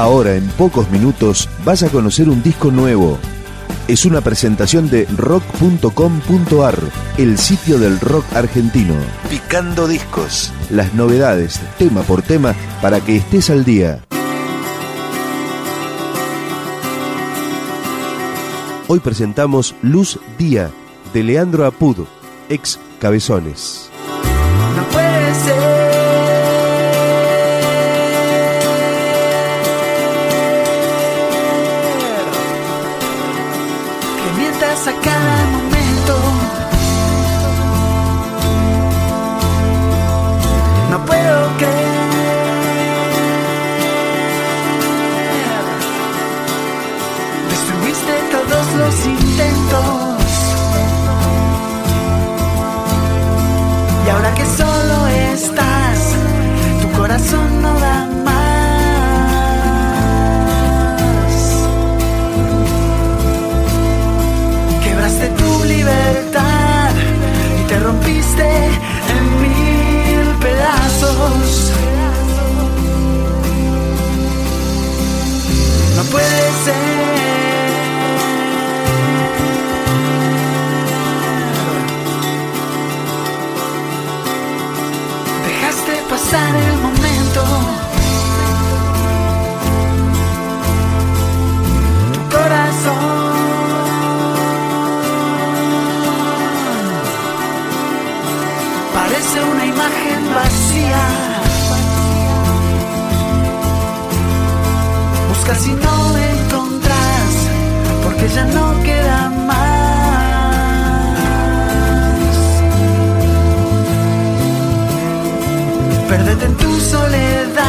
Ahora, en pocos minutos, vas a conocer un disco nuevo. Es una presentación de rock.com.ar, el sitio del rock argentino. Picando discos. Las novedades, tema por tema, para que estés al día. Hoy presentamos Luz Día, de Leandro Apud, ex Cabezones. No puede ser. A cada momento. No puedo creer. Destruiste todos los intentos. Y ahora que solo estás, tu corazón no da imagen vacía. Buscas y no encontrás, porque ya no queda más. Perdete en tu soledad,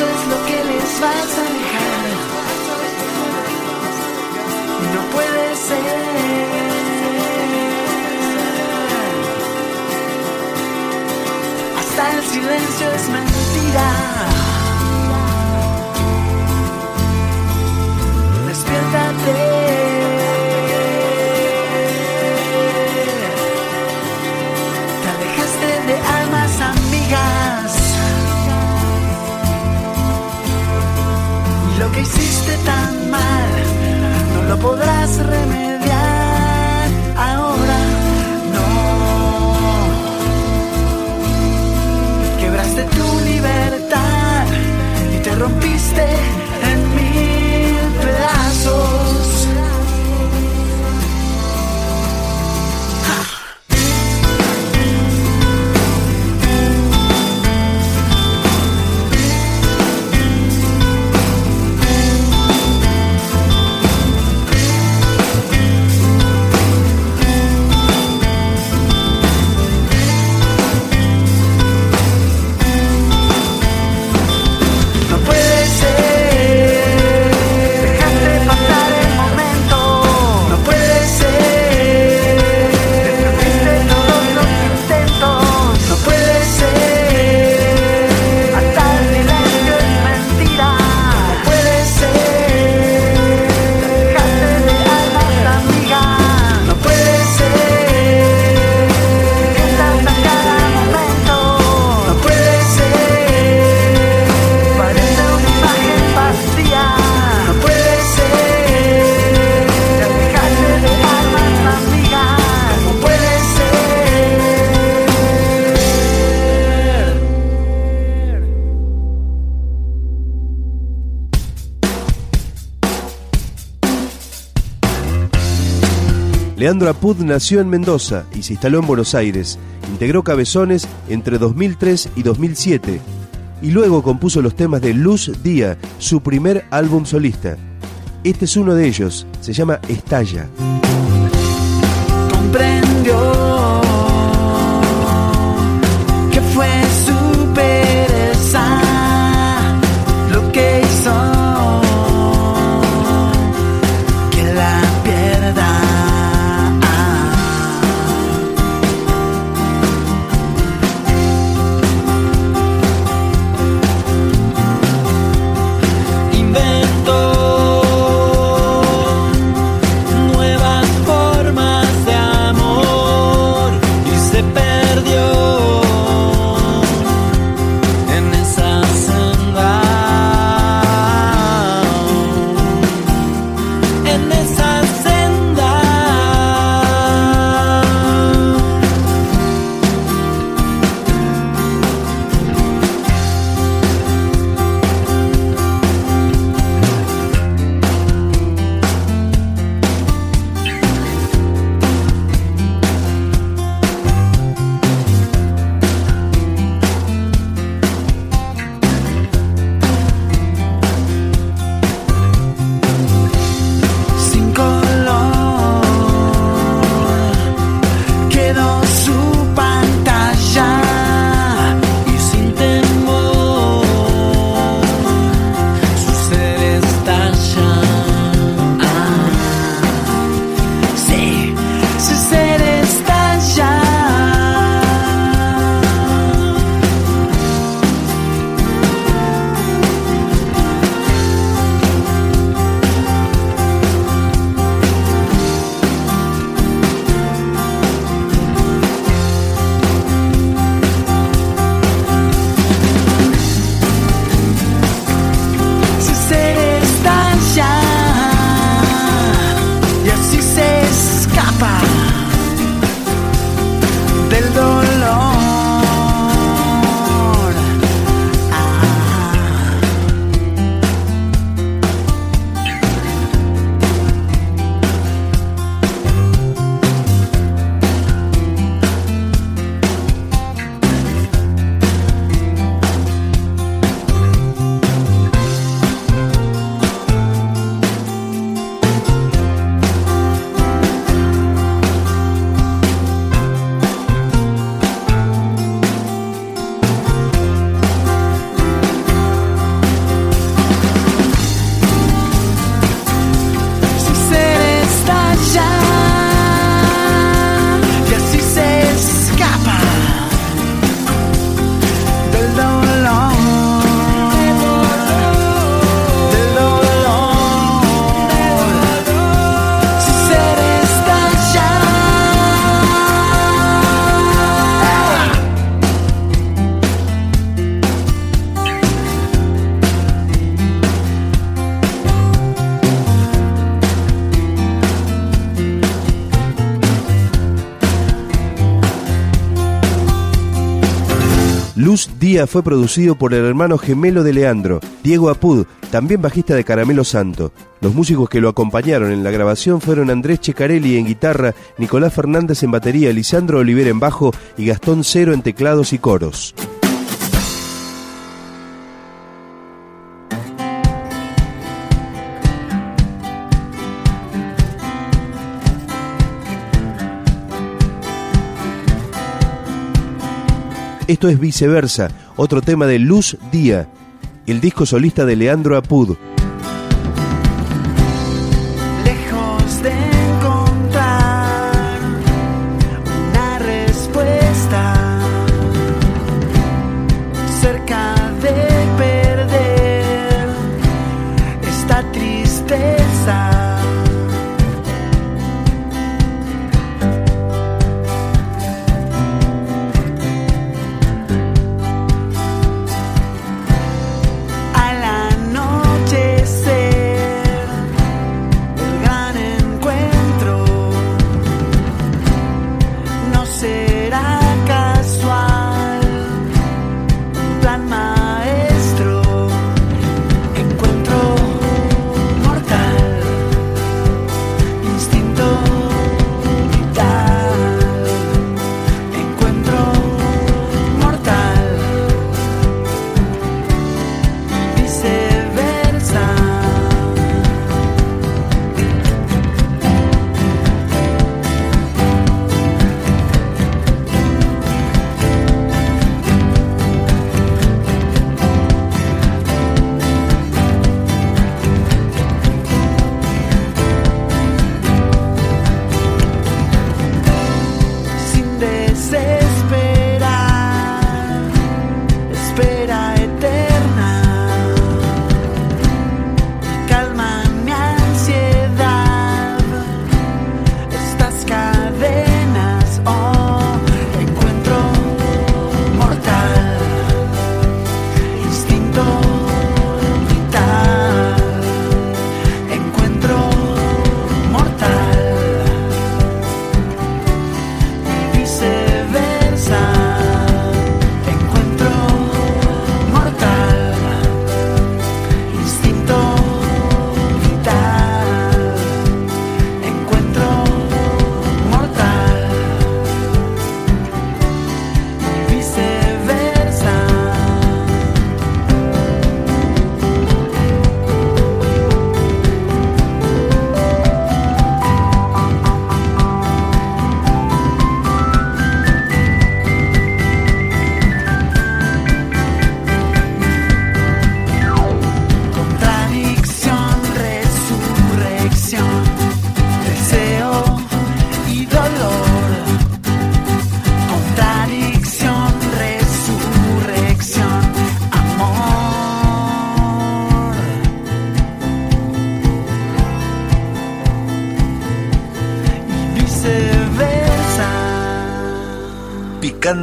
Eso es lo que les vas a dejar. No puede ser. Hasta el silencio es mentira. Hiciste tan mal, no lo podrás remediar Leandro Apud nació en Mendoza y se instaló en Buenos Aires. Integró Cabezones entre 2003 y 2007 y luego compuso los temas de Luz Día, su primer álbum solista. Este es uno de ellos, se llama Estalla. Luz Día fue producido por el hermano gemelo de Leandro, Diego Apud, también bajista de Caramelo Santo. Los músicos que lo acompañaron en la grabación fueron Andrés Checarelli en guitarra, Nicolás Fernández en batería, Lisandro Oliver en bajo y Gastón Cero en teclados y coros. Esto es Viceversa, otro tema de Luz Día, el disco solista de Leandro Apud. says